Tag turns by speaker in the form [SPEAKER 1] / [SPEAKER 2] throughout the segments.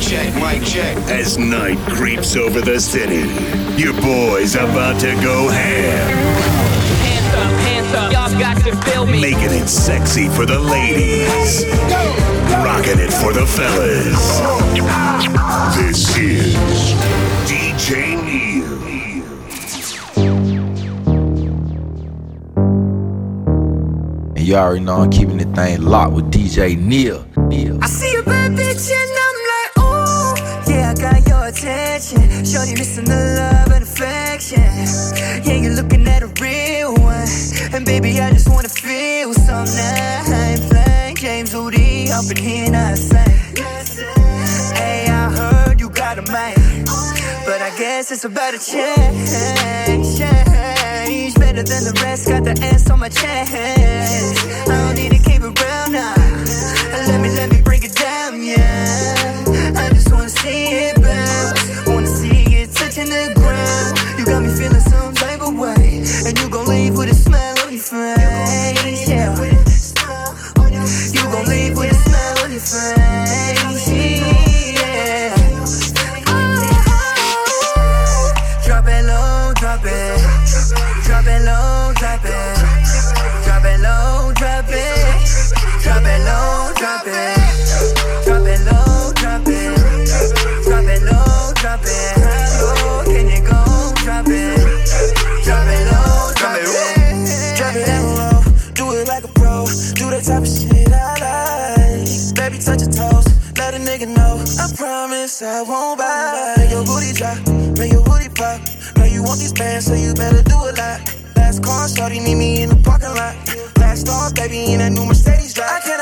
[SPEAKER 1] Check, check.
[SPEAKER 2] As night creeps over the city, your boy's about to go ham.
[SPEAKER 3] Hands up, hands up, y'all got to feel me.
[SPEAKER 2] Making it sexy for the ladies. Rocking it for the fellas. This is DJ Neil.
[SPEAKER 4] you already know I'm keeping the thing locked with DJ Neil. Neil.
[SPEAKER 5] I see a bad bitch attention. Shorty missing the love and affection. Yeah, you're looking at a real one. And baby, I just wanna feel something. I playing James Woody up in here and I sing. Hey, I heard you got a man. But I guess it's about to change. change. Better than the rest, got the ass on my chest. I don't need to keep it real now. Let me, let me break it down, yeah. I just wanna see it. me
[SPEAKER 6] promise I won't buy. Make your booty drop, make your booty pop. Now you want these pants, so you better do a lot. Last call, shorty need me in the parking lot. Last off, baby, in that new Mercedes drive. I cannot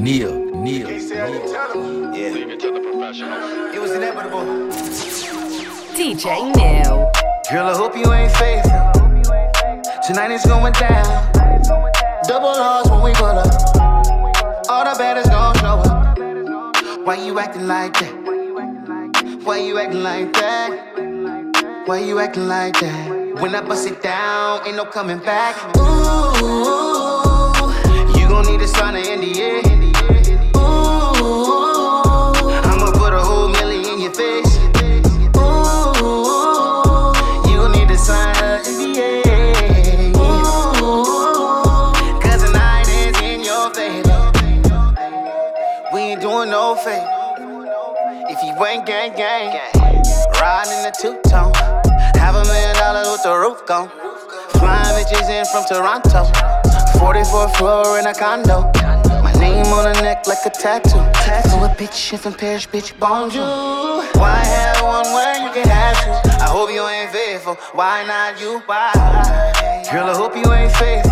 [SPEAKER 7] Neil.
[SPEAKER 4] Neil.
[SPEAKER 1] Yeah. It was inevitable.
[SPEAKER 8] DJ Neil.
[SPEAKER 1] Girl, I hope you ain't faithful. Tonight is going down. Double R's when we pull up. All the baddest gon' show up. Why you acting like that? Why you acting like that? Why you acting like that? When I bust it down, ain't no coming back. Ooh, you gon' need a sign an NDA. Ooh, doing. If you ain't gang gang, riding in the two tone, have a million dollars with the roof gone. Flying bitches in from Toronto, 44th floor in a condo. My name on the neck like a tattoo. Tattoo a bitch if I'm Paris, bitch, bonjour. Why have one where you can have two? I hope you ain't faithful. Why not you? Why? Girl, I hope you ain't faithful.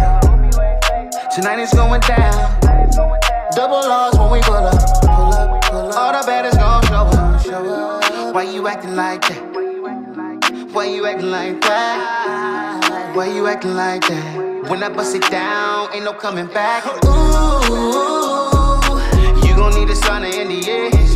[SPEAKER 1] Tonight it's going down. Double R's when we pull up. Pull up, acting like that? Why you acting like that? Why you acting like that? When I bust it down, ain't no coming back. Ooh, you gon' need to sign an NDA.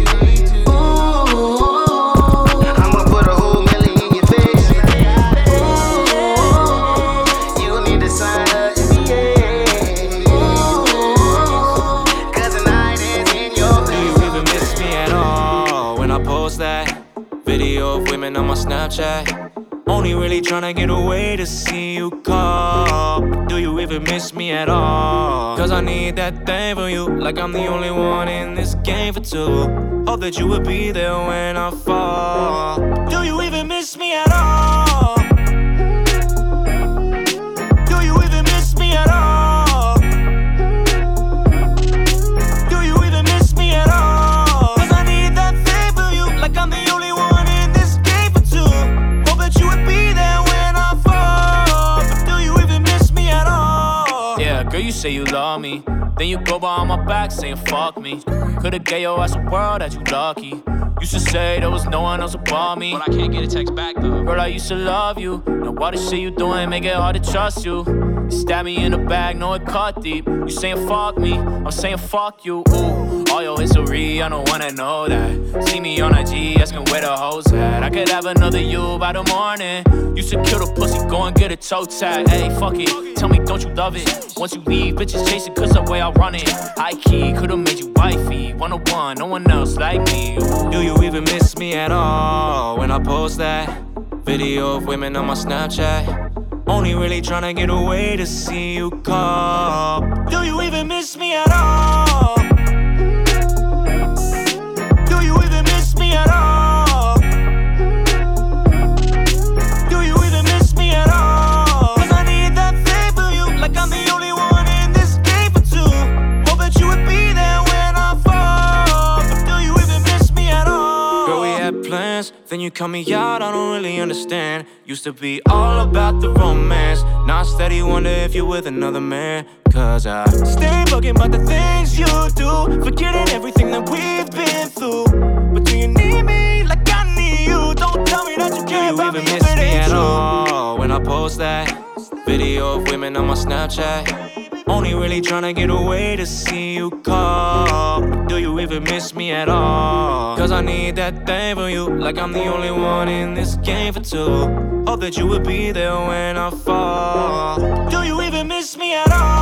[SPEAKER 9] Women on my Snapchat? Only really tryna get away to see you call. Do you even miss me at all? Cause I need that thing from you, like I'm the only one in this game for two. Hope that you would be there when I fall. Do you even miss me at all? Say you love me. Then you go behind my back saying fuck me. Could've gave your ass a world that you lucky. Used to say there was no one else above me. But I can't get a text back though. Girl, I used to love you. Now why the shit you doing make it hard to trust you? You stab me in the back, know it cut deep. You saying fuck me, I'm saying fuck you. Ooh, all your history, I don't wanna know that. See me on IG, asking where the hoes at. I could have another you by the morning. Used to kill the pussy, go and get a toe tag. Hey, fuck it, tell me don't you love it? Once you leave, bitches chasing cause the way I run it. High key, could've made you wifey. 101, no one else like me. Do you even miss me at all when I post that video of women on my Snapchat? Only really tryna get away to see you call. Do you even miss me at all? cut me out, I don't really understand. Used to be all about the romance. Now steady wonder if you're with another man. Cause I stay bugging about the things you do, forgetting everything that we've been through. But do you need me like I need you? Don't tell me that you care about me if it ain't true.
[SPEAKER 10] When
[SPEAKER 9] I post that video of women on my Snapchat. Only really tryna get away to see you call. Do you even miss me at all? Cause I need that thing from you, like I'm the only one in this game for two. Hope that you would be there when I fall. Do you even miss me at all?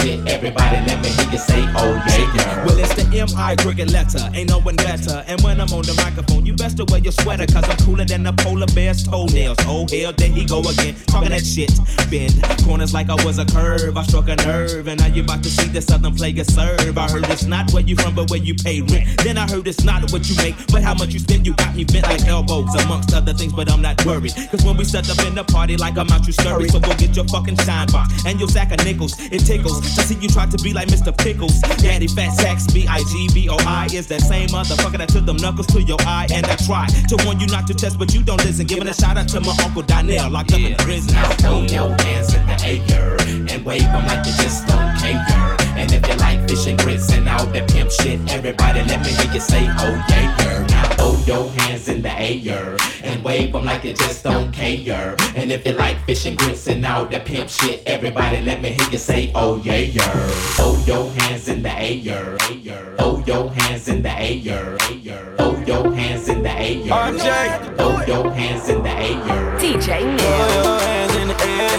[SPEAKER 10] shit, everybody let me hear you say, oh yeah, yeah.
[SPEAKER 11] Well, it's the M.I. cricket letter, ain't no one better. And when I'm on the microphone, you best to wear your sweater, cause I'm cooler than a polar bear's toenails. Oh, hell, there he go again, talking that shit. Bend corners like I was a curve, I struck a nerve, and now you about to see the southern player serve. I heard it's not where you from, but where you pay rent. Then I heard it's not what you make, but how much you spend. You got me bent like elbows, amongst other things, but I'm not worried. Cause when we set up in the party, like I'm out, you scurry. So go get your fucking shine box and your sack of nickels. It tickles to see you try to be like Mr. Pickles. Daddy Fat Sacks, B I G B O I is that same motherfucker that took them knuckles to your eye. And I try to warn you not to test, but you don't listen. Giving a shout out to my Uncle Donnell, locked up in prison.
[SPEAKER 10] Now throw your hands in the air and wave them like you just don't care. And if you like fish and grits and all that pimp shit, everybody let me hear you say, oh yeah, yeah. Now throw your hands in the air and wave them like you just don't care. And if you like fish and grits and all that pimp shit, everybody let me hear you say, oh yeah, yeah. Throw your hands in the air. Throw your hands in the air. Throw your hands in the air.
[SPEAKER 9] RJ.
[SPEAKER 10] Throw your hands in the air.
[SPEAKER 8] DJ
[SPEAKER 9] Throw your hands in the air,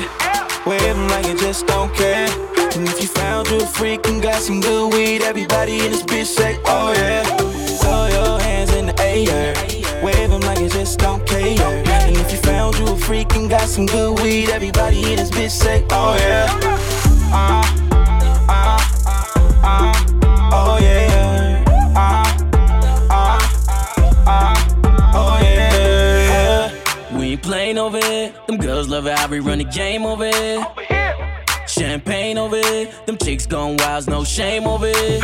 [SPEAKER 9] wave 'em like you just don't care. And if you found you a freak and got some good weed, everybody in this bitch say, oh yeah. Throw your hands in the air, wave 'em like you just don't care. And if you found you a freak and got some good weed, everybody in this bitch say, oh yeah. Uh, uh, uh, oh yeah. Uh, uh, uh, oh yeah.
[SPEAKER 12] We ain't playing over here. Them girls love it how we run the game over here. Champagne over here. Them chicks going wild, no shame over here.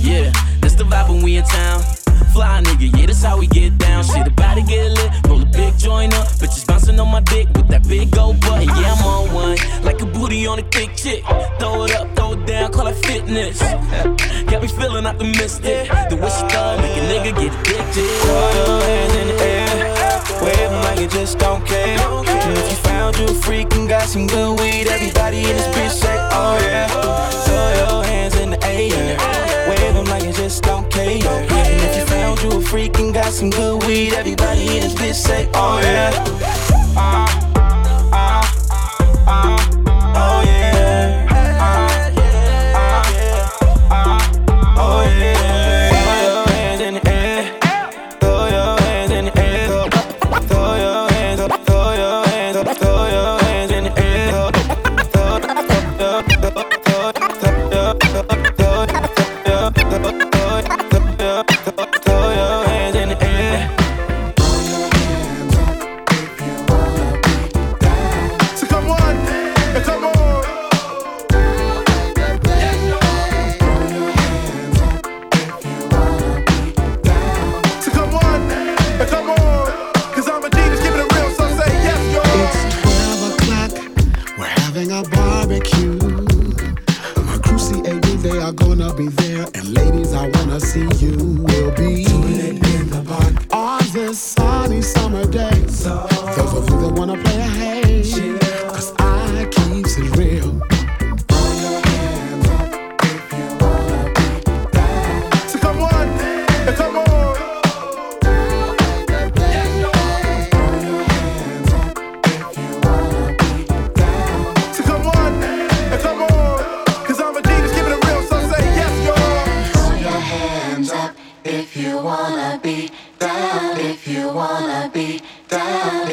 [SPEAKER 12] Yeah, that's the vibe when we in town. Fly nigga, yeah, that's how we get down. Shit about to get lit. Roll a big joint up. Bitches bouncing on my dick with that big gold butt. Yeah, I'm on one. Like a booty on a thick chick. Throw it up, throw it down, call it fitness. Got me feeling optimistic. The wish you thought make a nigga get addicted.
[SPEAKER 9] Throw your hands in the air, wave like you just don't care. If you found you a freak and got some good weed, everybody in this bitch say, oh yeah. Throw your hands in the air, wave 'em like you just don't care. And if you found you a freak and got some good weed, everybody in this bitch say, oh yeah.
[SPEAKER 13] Wanna be
[SPEAKER 5] down,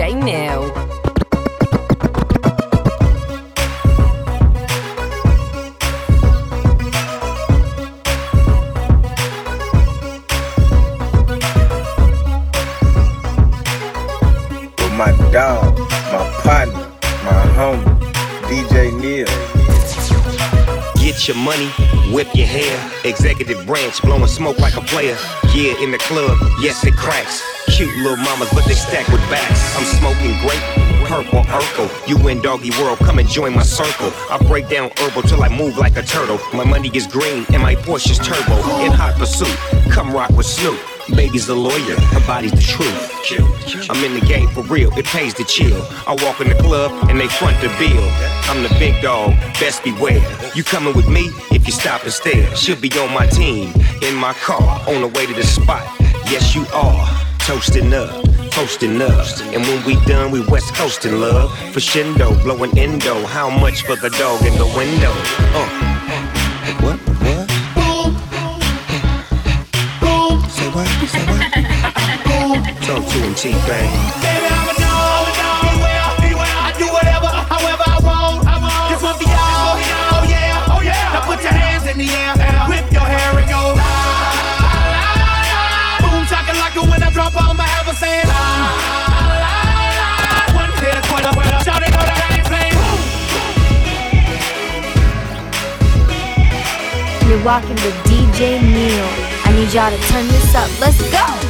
[SPEAKER 8] DJ
[SPEAKER 14] Neil.
[SPEAKER 4] With
[SPEAKER 15] my
[SPEAKER 14] dog, my partner, my homie, DJ Neil.
[SPEAKER 16] Get your money, whip your hair. Executive branch, blowing smoke like a player. Yeah, in the club, yes, it cracks. Cute little mamas, but they stack with backs. I'm smoking grape, purple Urkel. You in doggy world, come and join my circle. I break down herbal till I move like a turtle. My money is green and my Porsche's turbo. In hot pursuit, come rock with Snoop. Baby's a lawyer, her body's the truth. I'm in the game for real, it pays to chill. I walk in the club and they front the bill. I'm the big dog, best beware. You coming with me if you stop and stare. She'll be on my team, in my car, on the way to the spot. Yes, you are. Toasting up, toasting up. And when we done, we west coasting love. Shindo, blowing endo. How much for the dog in the window? Uh. What? What? Boom. Boom. Say what? Say what? Boom. Talk to him, T-Bang.
[SPEAKER 17] Baby, I'm a dog. I do whatever, however I want. Want. Y'all. Oh yeah, oh yeah. Now put your hands in the air,
[SPEAKER 7] rocking with DJ Neil. I need y'all to turn this up. Let's go.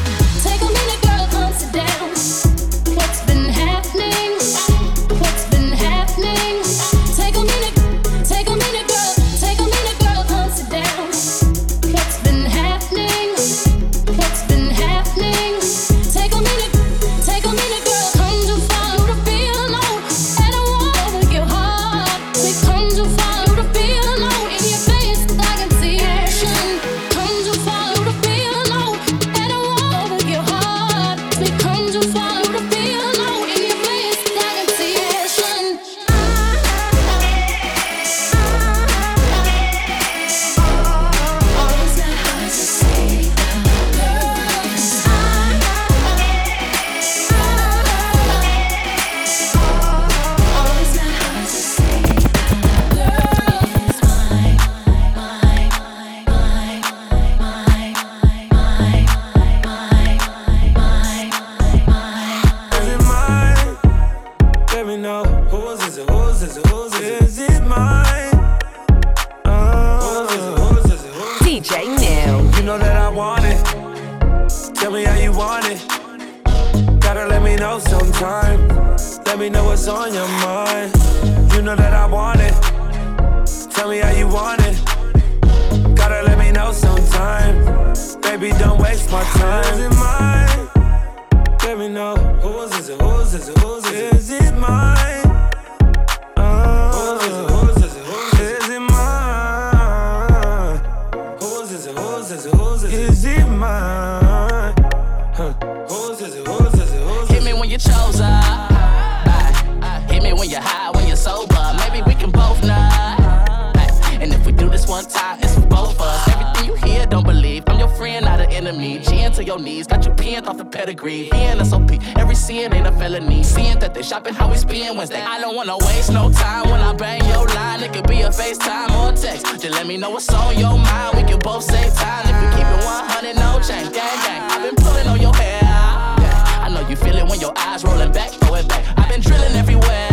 [SPEAKER 18] Your
[SPEAKER 19] knees, got you pinned off the pedigree. Being SOP, every sin ain't a felony. Seeing that they shopping how we spend Wednesday. I don't wanna waste no time when I bang your line. It could be a FaceTime or a text. Just let me know what's on your mind. We can both save time if you keep it 100, no change. Gang, gang. I've been pulling on your hair. Yeah. I know you feel it when your eyes rolling back, throw it back. I've been drilling everywhere.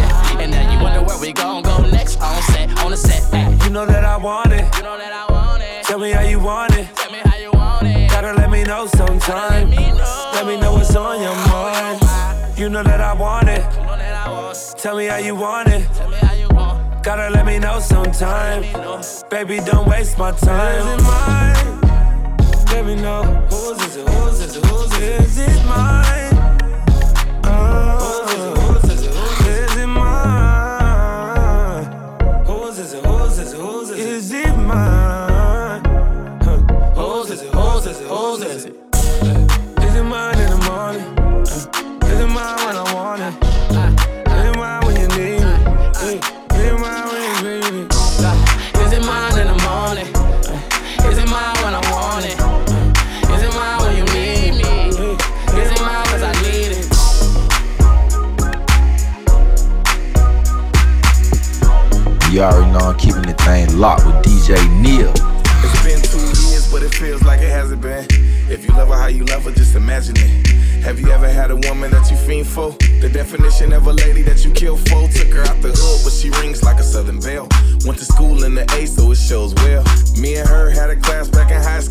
[SPEAKER 19] Yeah. And now you wonder where we gon' go next. On set, on the set. Ay.
[SPEAKER 20] You know that I want it.
[SPEAKER 19] You know that I want it.
[SPEAKER 20] Tell me how you want it. Gotta let me know sometime. Let me know what's on your mind. You know that I want it. Tell me how you want it. Gotta let me know sometime. Baby, don't waste my time. Is it mine? Let me know. Whose is it? Whose is it? Whose is it? Is it mine?
[SPEAKER 4] Already know I'm keeping the thing locked with DJ Neil.
[SPEAKER 21] It's been two years, but it feels like it hasn't been. If you love her how you love her, just imagine it. Have you ever had a woman that you fiend for? The definition of a lady that you kill for. Took her out the hood, but she rings like a southern belle. Went to school in the A, so it shows well. Me and her had a class back in high school.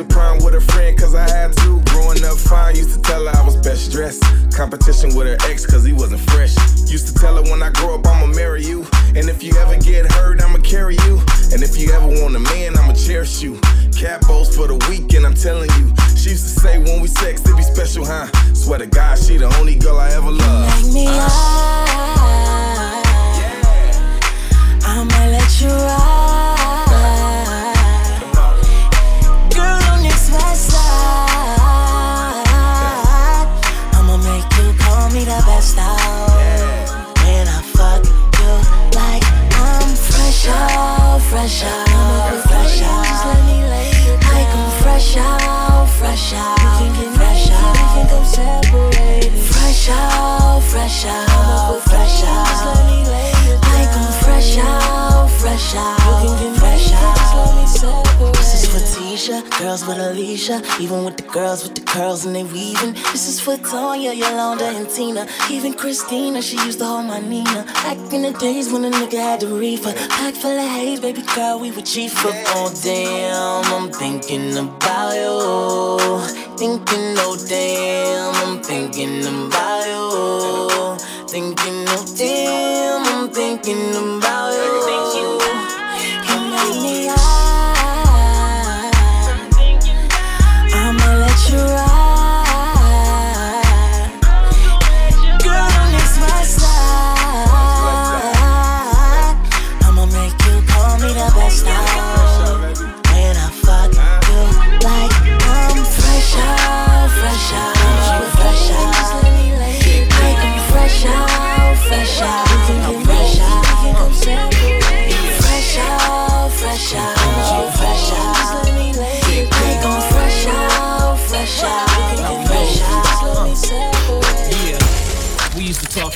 [SPEAKER 21] To prom with a friend, cause I had to. Growing up fine, used to tell her I was best dressed. Competition with her ex, cause he wasn't fresh. Used to tell her when I grow up, I'ma marry you. And if you ever get hurt, I'ma carry you. And if you ever want a man, I'ma cherish you. Capos for the weekend, I'm telling you. She used to say when we sex, it be special, huh? Swear to God, she the only girl I ever loved.
[SPEAKER 6] Make me uh. high. I'ma let you ride. Fresh out, fresh out. Like I'm fresh out, fresh out, fresh out. Fresh out, fresh out, fresh out. I'm fresh out, fresh out, fresh out. This is for Tisha, girls with Alicia, even with the girls with the curls and they weaving. This is for Tonya, Yolanda, and Tina, even Christina. She used to hold my Nina. Back in the days when a nigga had the reefer, pack full of haze, baby girl, we were chief of. Oh damn, I'm thinking about you. Thinking, oh damn, I'm thinking about you. Thinking, oh damn, I'm thinking about you. You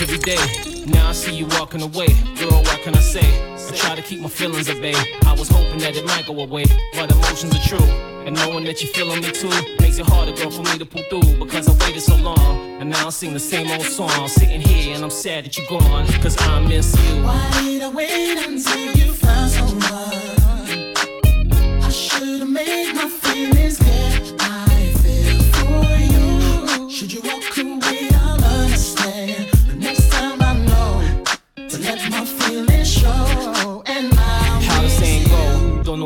[SPEAKER 12] every day. Now I see you walking away. Girl, what can I say? I try to keep my feelings at bay. I was hoping that it might go away, but emotions are true. And knowing that you're feeling me too makes it harder, girl, for me to pull through because I waited so long. And now I sing the same old song. Sitting here and I'm sad that you're gone, cause I miss you.
[SPEAKER 9] Why did I wait until you found someone? I should've made my feelings clear. I feel for you. Should you walk away,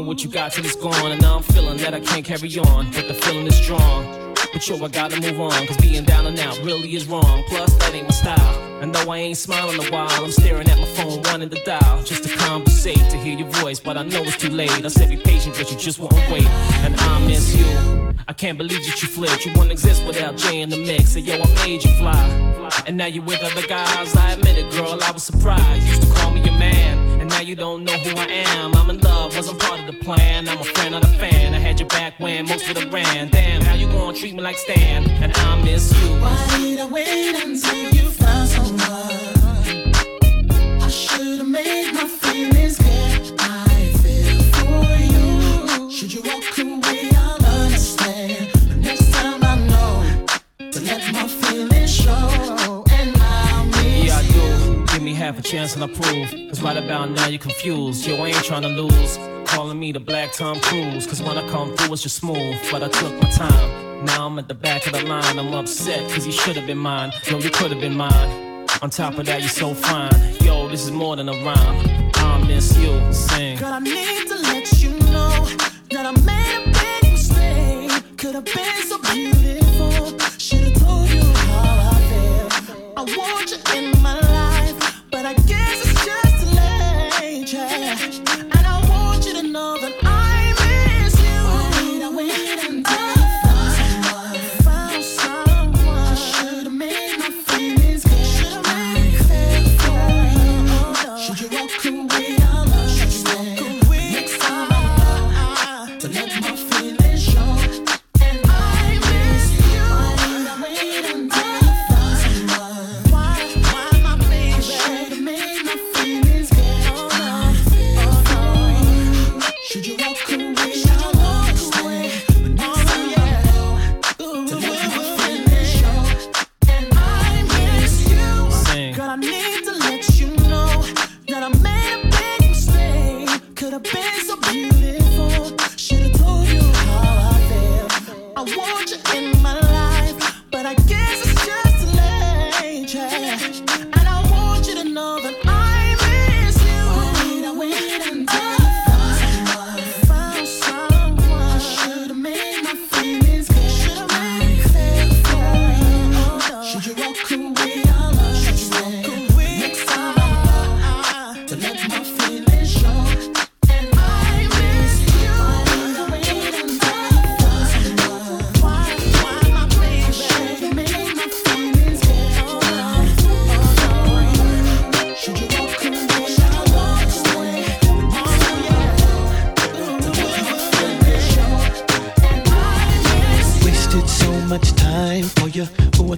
[SPEAKER 12] what you got till it's gone. And now I'm feeling that I can't carry on. But the feeling is strong. But yo, I gotta move on. Cause being down and out really is wrong. Plus, that ain't my style. And though I ain't smiling a while, I'm staring at my phone, wanting to dial. Just to conversate, to hear your voice. But I know it's too late. I said be patient, but you just won't wait. And I miss you. I can't believe that you flipped. You wouldn't exist without Jay in the mix. Say, yo, I made you fly. And now you're with other guys. I admit it, girl, I was surprised. You Used to call me your man. And now you don't know who I am. I'm in love, wasn't part of the plan. I'm a friend of the fan. I had your back when most of the ran. Damn, how you gonna treat me like Stan? And I miss you.
[SPEAKER 9] Why did I wait until you found someone? I should've made my feelings clear. I feel for you. Should you walk away,
[SPEAKER 12] half a chance and I prove. Cause right about now you're confused. Yo, I ain't trying to lose. Calling me the black Tom Cruise. Cause when I come through, it's just smooth. But I took my time. Now I'm at the back of the line. I'm upset cause you should have been mine. Yo, you could have been mine. On top of that, you're so fine. Yo, this is more than a rhyme. I miss you. Sing.
[SPEAKER 9] Girl, I need to let you know that I made a big mistake. Could have been so beautiful.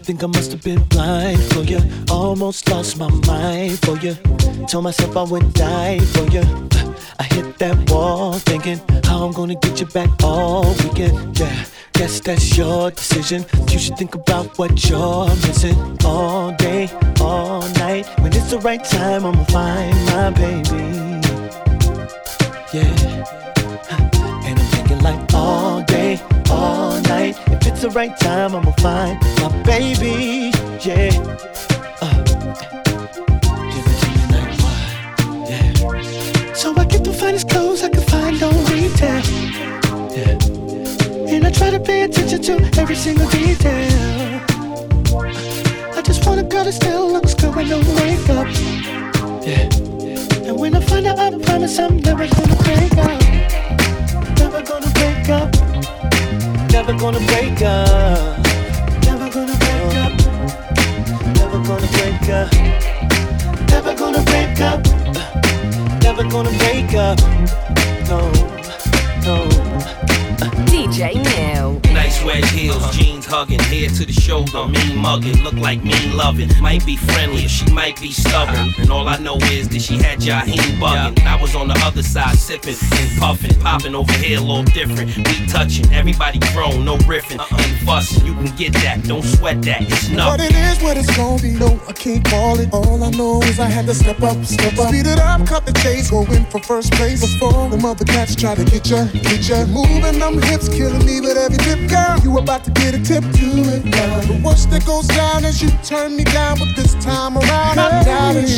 [SPEAKER 22] Oh,
[SPEAKER 15] think I must have been blind for you. Almost lost my mind for you. Told myself I would die for you. I hit that wall thinking how I'm gonna get you back all weekend. Yeah, guess that's your decision. You should think about what you're missing all day, all night. When it's the right time, I'ma find my baby. Yeah. And I'm thinking like all day, all night. If it's the right time, I'ma find my baby. Yeah. Uh, give it to me like? Yeah. So I get the finest clothes I can find on retail. Yeah. And I try to pay attention to every single detail. I just want a girl that still looks good with no makeup. Yeah. And when I find out, I promise I'm never gonna break up. Never gonna break up. Never gonna break up. Never gonna break up. Never gonna break up. Never gonna break up. Never gonna break up. No, no.
[SPEAKER 8] DJ New.
[SPEAKER 23] Wedge heels, jeans hugging, head to the shoulder, mean mugging, look like mean loving. Might be friendly, or she might be stubborn. And all I know is that she had Jaheim bugging. I was on the other side sipping and puffing, popping over here a little different. We touching, everybody grown, no riffing, uh-uh. ain't fussing. You can get that, don't sweat that, it's
[SPEAKER 13] What
[SPEAKER 23] nothing.
[SPEAKER 13] it is, what it's gonna be, no, I can't call it. All I know is I had to step up, step up. Speed it up, cut the chase, go in for first place. Before the mother cats try to get ya, get ya. Moving them hips, killing me with every dip, girl. You about to get a tip to it, girl. The worst that goes down is you turn me down, but this time around, I'm doubt it.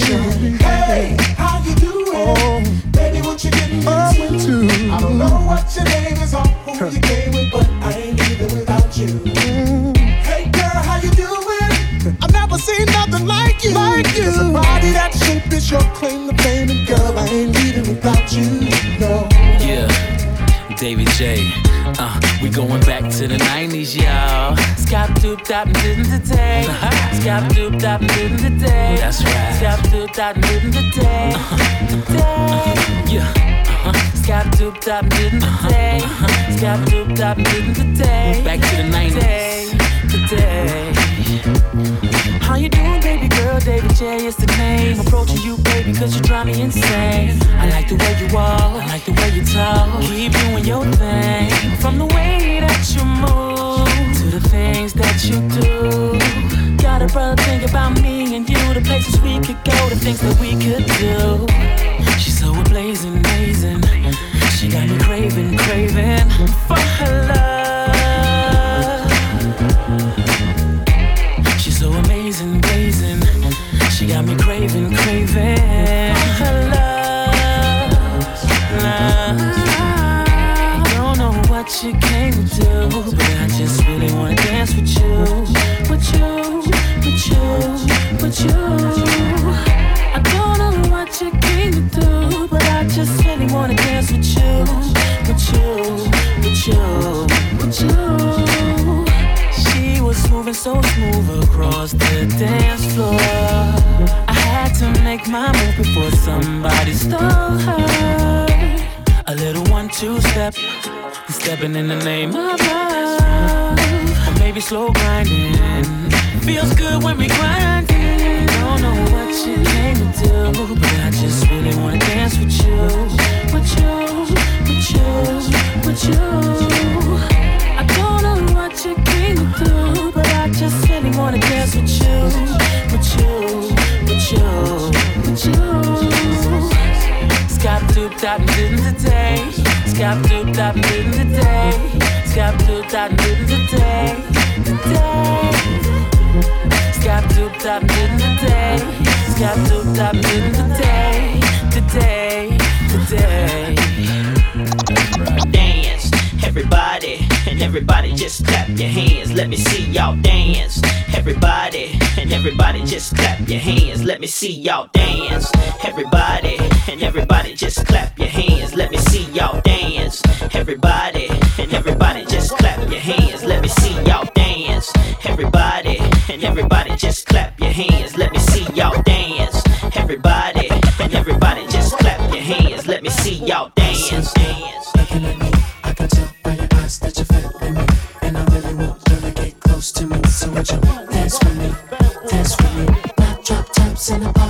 [SPEAKER 13] Hey, how you doing? Oh, baby, what you getting into? I don't know what your name is or who you came with, but I ain't leaving without you. Mm. Hey, girl, how you doing? I've never seen nothing like you. Like you. There's a body that shape is your claim to fame, and girl, I ain't leaving without you. No.
[SPEAKER 3] Yeah, David J. Uh, we going back to the 90s, y'all. Scop doop dop and didn't the day. Scop doop dop and didn't the day. That's right. Scop doop dop and didn't the day. Day. Yeah. Uh-huh. Scop doop dop and didn't the day. Scop doop dop and didn't the day. Back to the 90s. Today. How you doing, baby girl? David J is the name. Approaching you, baby, cause you drive me insane. I like the way you walk, I like the way you talk. Keep doing your thing. From the way that you move to the things that you do. Got a brother think about me and you, the places we could go, the things that we could do. She's so blazing, amazing. She got me craving, craving for her love. So smooth across the dance floor. Had to make my move before somebody stole her. A little one-two step, stepping in the name of love. Or maybe slow grinding. Feels good when we grinding. Don't know what you came to do, but I just really wanna dance with you, with you, with you, with you. I don't know what you came to do, but I just really wanna dance with you, with you, you. Scop doop dop didn't the day. Scop doop and didn't the day. Scop doop and didn't the day. The day. Scop doop and didn't the day. Scop doop and didn't the day. The
[SPEAKER 24] everybody, and
[SPEAKER 3] everybody just clap your hands. Let me see y'all dance. Everybody, and everybody just clap your hands. Let me see y'all dance. Everybody, and everybody just clap your hands. Let me see y'all dance. Everybody, and everybody just clap your hands. Let me see y'all dance. Everybody, and everybody just clap your hands. Let me see y'all dance. Everybody, and everybody just clap your hands. Let me see y'all dance.
[SPEAKER 25] In the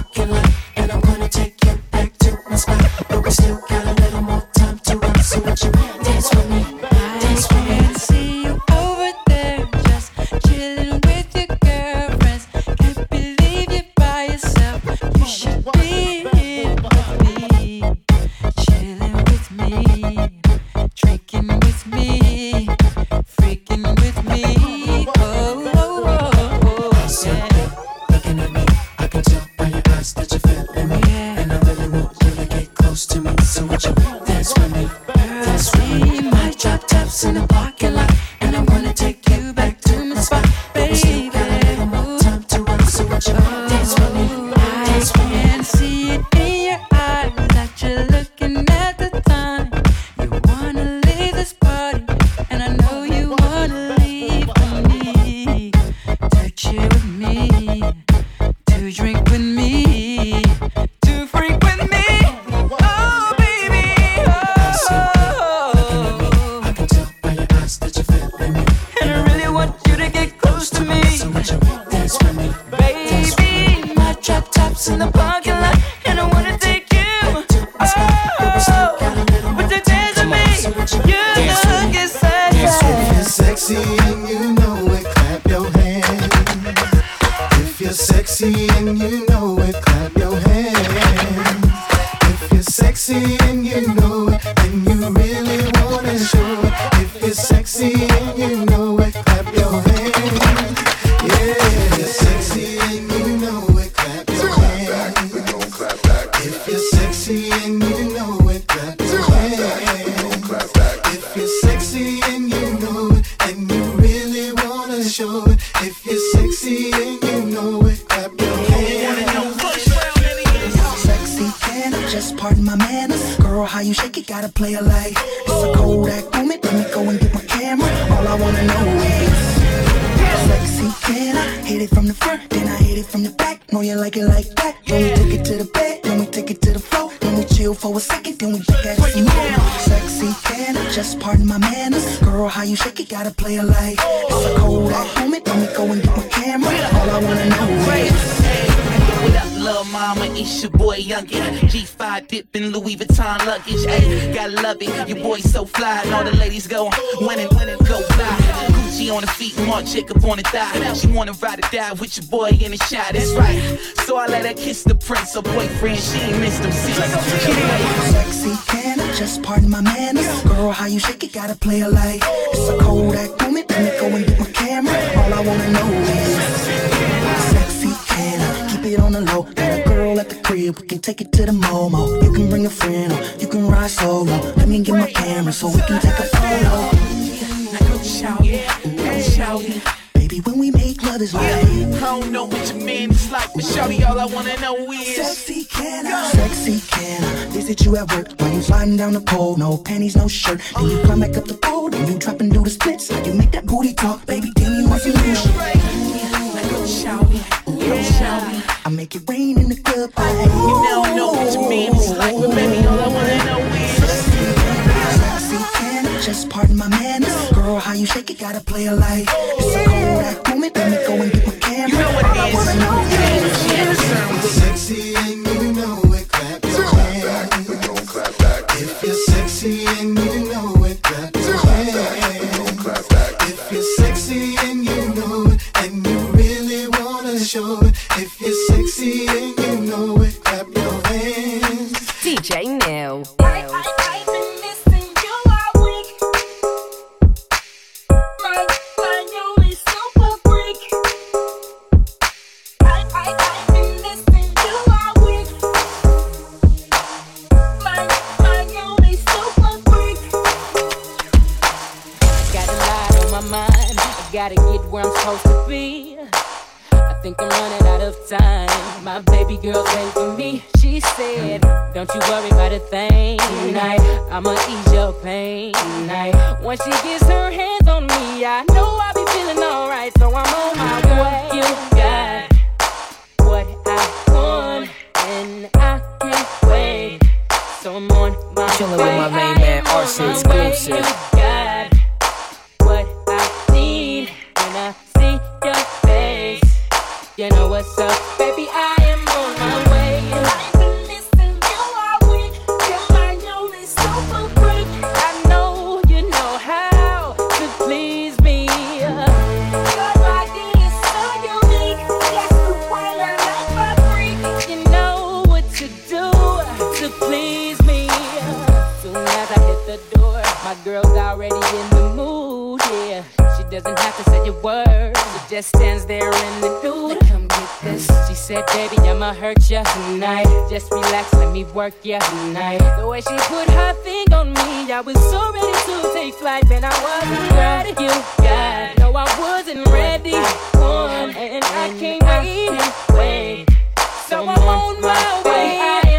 [SPEAKER 26] look
[SPEAKER 25] at it more. Sexy can I just pardon my manners? Girl, how you shake it, gotta play it like it's a Kodak moment. Let me go and get my camera. All I wanna know is.
[SPEAKER 27] What up, lil' mama? It's your boy Yung Berg. G5 dipping Louis Vuitton luggage. Ayy, gotta love it. Your boy so fly, and all the ladies go winning, winning, go fly. Gucci on the feet, Marc Jacob on the thigh. She wanna ride or die with your boy in the shot. That's right. So I let her kiss the prince, her boyfriend. She ain't missed them. Yeah.
[SPEAKER 25] Sexy can I just pardon my manners? Girl, how you shake it, gotta play it like it's a Kodak moment. Let me go and get my camera. All I wanna know is sexy can I keep it on the low? Got a girl at the crib, we can take it to the Momo. You can bring a friend, or you can ride solo. Let me get my camera so we can take a photo.
[SPEAKER 27] Now go shout it, go shout.
[SPEAKER 25] Baby, when we make love is
[SPEAKER 27] Yeah,
[SPEAKER 25] like
[SPEAKER 27] I don't know what your man is like, but shawty, all I wanna know is
[SPEAKER 25] Sexy can I? Sexy can I? Visit you at work while you sliding down the pole. No panties, no shirt. Then you climb back up the pole. Then you drop and do the splits. How you make that booty talk, baby? Damn, you must be loose.
[SPEAKER 27] Now go shout it, go shout it.
[SPEAKER 25] I make it rain in the club. Oh.
[SPEAKER 27] You now know what your man is like, but baby, all I wanna know is
[SPEAKER 25] I? Just pardon my manners. Girl, how you shake it, gotta play it like it's a Kodak moment. Let me go and get my camera.
[SPEAKER 27] You know what it is.
[SPEAKER 25] I wanna know
[SPEAKER 23] If you're sexy and you know it, clap your hands. If you're sexy and you know it, clap your hands. If you're sexy and you know it, and you really wanna show it. If you're sexy and you know it, clap your hands.
[SPEAKER 28] DJ Neil.
[SPEAKER 29] Baby girl's ready for me. She said, Don't you worry about a thing tonight. I'ma ease your pain tonight. Once she gets her hands on me, I know I'll be feeling alright. So I'm on my way. You got what I want, and I can't wait. So I'm on my
[SPEAKER 19] Chillin'
[SPEAKER 29] way.
[SPEAKER 19] with my main man,
[SPEAKER 29] am on
[SPEAKER 19] RC
[SPEAKER 29] my
[SPEAKER 19] exclusive.
[SPEAKER 29] You got what I need when I see your face. You know what's up, just stands there in the nude. Come get this. She said, baby, I'ma hurt ya tonight. Just relax, let me work ya tonight. The way she put her thing on me, I was so ready to take flight, man. I wasn't ready. You got, no, I wasn't ready. One, And I can't wait. wait. So I'm on my way.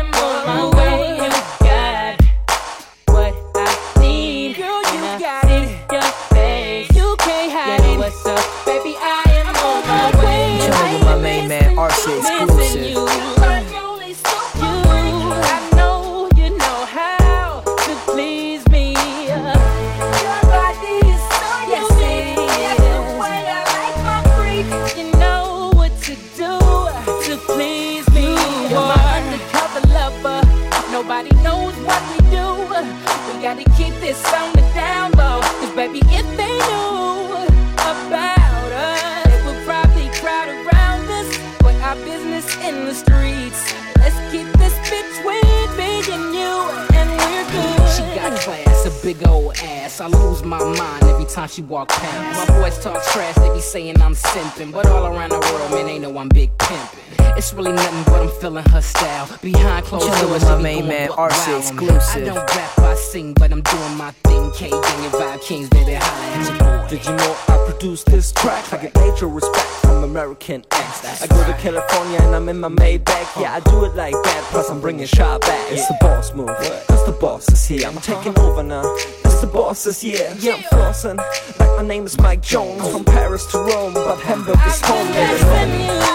[SPEAKER 19] But all around It's really nothing but I'm feeling her style. Behind closed doors, my main man, buck RC exclusive. I don't rap, I sing, but I'm doing my thing. K Gang and Vibe Kings, baby, holla at.
[SPEAKER 28] Did you know I produced this track? I get major respect from American X. I go to California and I'm in my Maybach. Yeah, I do it like that. Plus I'm bringing shot back. It's the boss move. Cause the boss is here. I'm taking over now. Cause the boss is here. Yeah, I'm flossing. Like my name is Mike Jones. From Paris to Rome, but Hamburg is home. baby.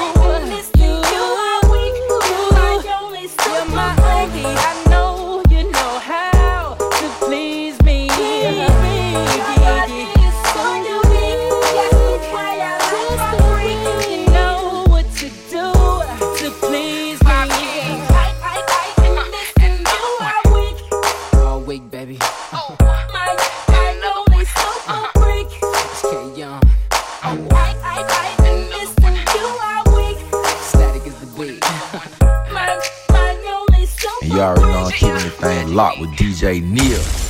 [SPEAKER 4] DJ Neil.